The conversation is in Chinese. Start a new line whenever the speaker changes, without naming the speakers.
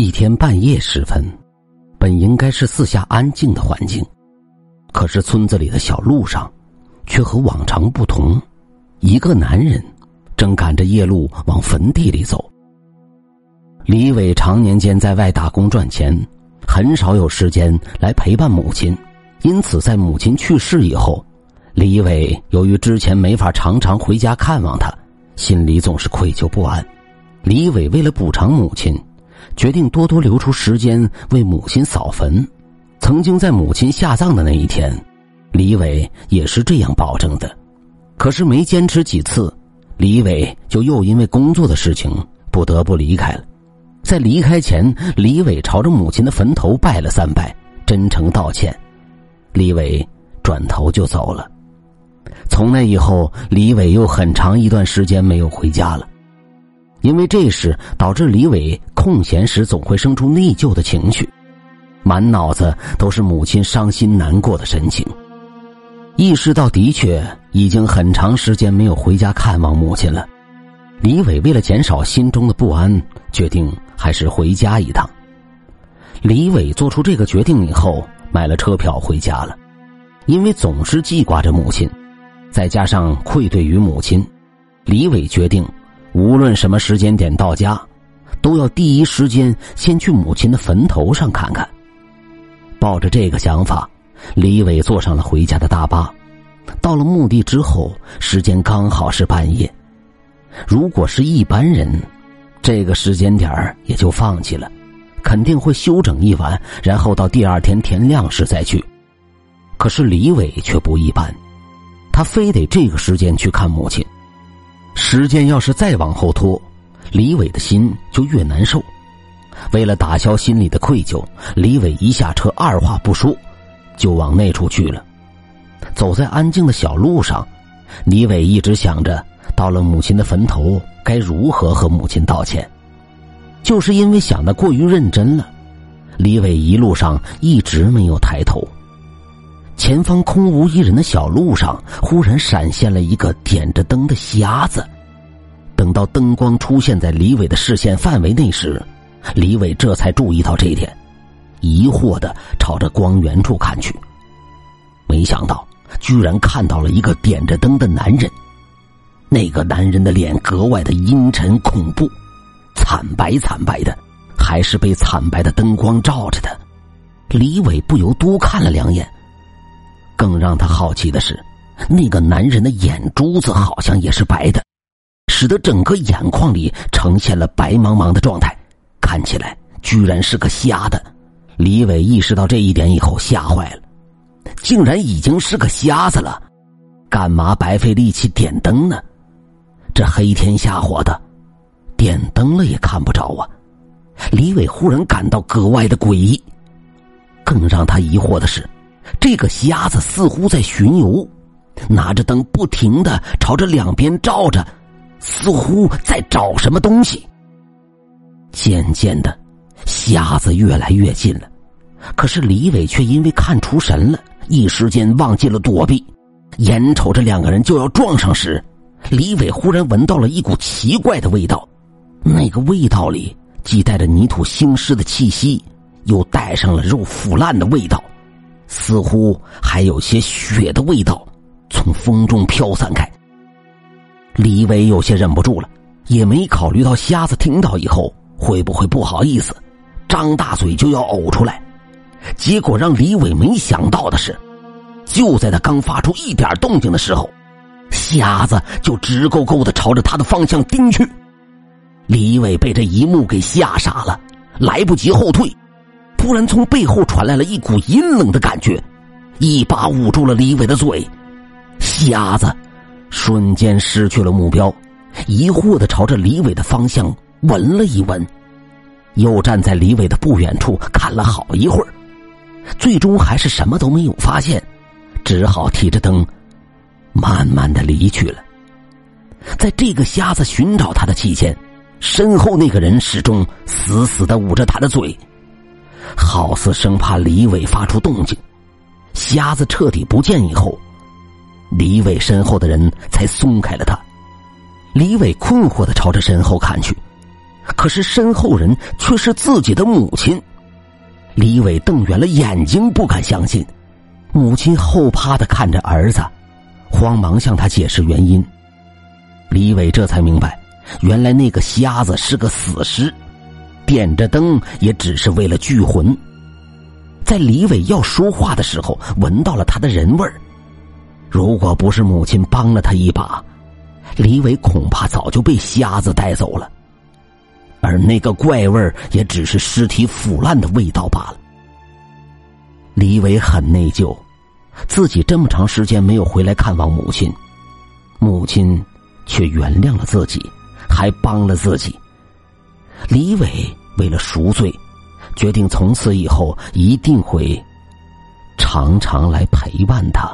一天半夜时分，本应该是四下安静的环境，可是村子里的小路上，却和往常不同。一个男人正赶着夜路往坟地里走。李伟常年间在外打工赚钱，很少有时间来陪伴母亲，因此在母亲去世以后，李伟由于之前没法常常回家看望她，心里总是愧疚不安。李伟为了补偿母亲。决定多多留出时间为母亲扫坟。曾经在母亲下葬的那一天，李伟也是这样保证的。可是没坚持几次，李伟就又因为工作的事情不得不离开了。在离开前，李伟朝着母亲的坟头拜了三拜，真诚道歉。李伟转头就走了。从那以后，李伟又很长一段时间没有回家了。因为这事导致李伟空闲时总会生出内疚的情绪，满脑子都是母亲伤心难过的神情。意识到的确已经很长时间没有回家看望母亲了，李伟为了减少心中的不安，决定还是回家一趟。李伟做出这个决定以后，买了车票回家了。因为总是记挂着母亲，再加上愧对于母亲，李伟决定。无论什么时间点到家，都要第一时间先去母亲的坟头上看看。抱着这个想法，李伟坐上了回家的大巴。到了墓地之后，时间刚好是半夜。如果是一般人，这个时间点也就放弃了，肯定会休整一晚，然后到第二天天亮时再去。可是李伟却不一般，他非得这个时间去看母亲。时间要是再往后拖，李伟的心就越难受。为了打消心里的愧疚，李伟一下车，二话不说，就往那处去了。走在安静的小路上，李伟一直想着，到了母亲的坟头该如何和母亲道歉。就是因为想的过于认真了，李伟一路上一直没有抬头。前方空无一人的小路上，忽然闪现了一个点着灯的瞎子。等到灯光出现在李伟的视线范围内时，李伟这才注意到这一点，疑惑的朝着光源处看去。没想到，居然看到了一个点着灯的男人。那个男人的脸格外的阴沉恐怖，惨白惨白的，还是被惨白的灯光照着的。李伟不由多看了两眼。更让他好奇的是，那个男人的眼珠子好像也是白的，使得整个眼眶里呈现了白茫茫的状态，看起来居然是个瞎的。李伟意识到这一点以后，吓坏了，竟然已经是个瞎子了，干嘛白费力气点灯呢？这黑天瞎火的，点灯了也看不着啊！李伟忽然感到格外的诡异，更让他疑惑的是。这个瞎子似乎在巡游，拿着灯不停的朝着两边照着，似乎在找什么东西。渐渐的，瞎子越来越近了，可是李伟却因为看出神了，一时间忘记了躲避。眼瞅着两个人就要撞上时，李伟忽然闻到了一股奇怪的味道，那个味道里既带着泥土腥湿的气息，又带上了肉腐烂的味道。似乎还有些血的味道从风中飘散开。李伟有些忍不住了，也没考虑到瞎子听到以后会不会不好意思，张大嘴就要呕出来。结果让李伟没想到的是，就在他刚发出一点动静的时候，瞎子就直勾勾的朝着他的方向盯去。李伟被这一幕给吓傻了，来不及后退。突然，从背后传来了一股阴冷的感觉，一把捂住了李伟的嘴。瞎子瞬间失去了目标，疑惑的朝着李伟的方向闻了一闻，又站在李伟的不远处看了好一会儿，最终还是什么都没有发现，只好提着灯，慢慢的离去了。在这个瞎子寻找他的期间，身后那个人始终死死的捂着他的嘴。好似生怕李伟发出动静，瞎子彻底不见以后，李伟身后的人才松开了他。李伟困惑的朝着身后看去，可是身后人却是自己的母亲。李伟瞪圆了眼睛，不敢相信。母亲后怕的看着儿子，慌忙向他解释原因。李伟这才明白，原来那个瞎子是个死尸，点着灯也只是为了聚魂。在李伟要说话的时候，闻到了他的人味儿。如果不是母亲帮了他一把，李伟恐怕早就被瞎子带走了。而那个怪味儿也只是尸体腐烂的味道罢了。李伟很内疚，自己这么长时间没有回来看望母亲，母亲却原谅了自己，还帮了自己。李伟为了赎罪，决定从此以后一定会常常来陪伴他。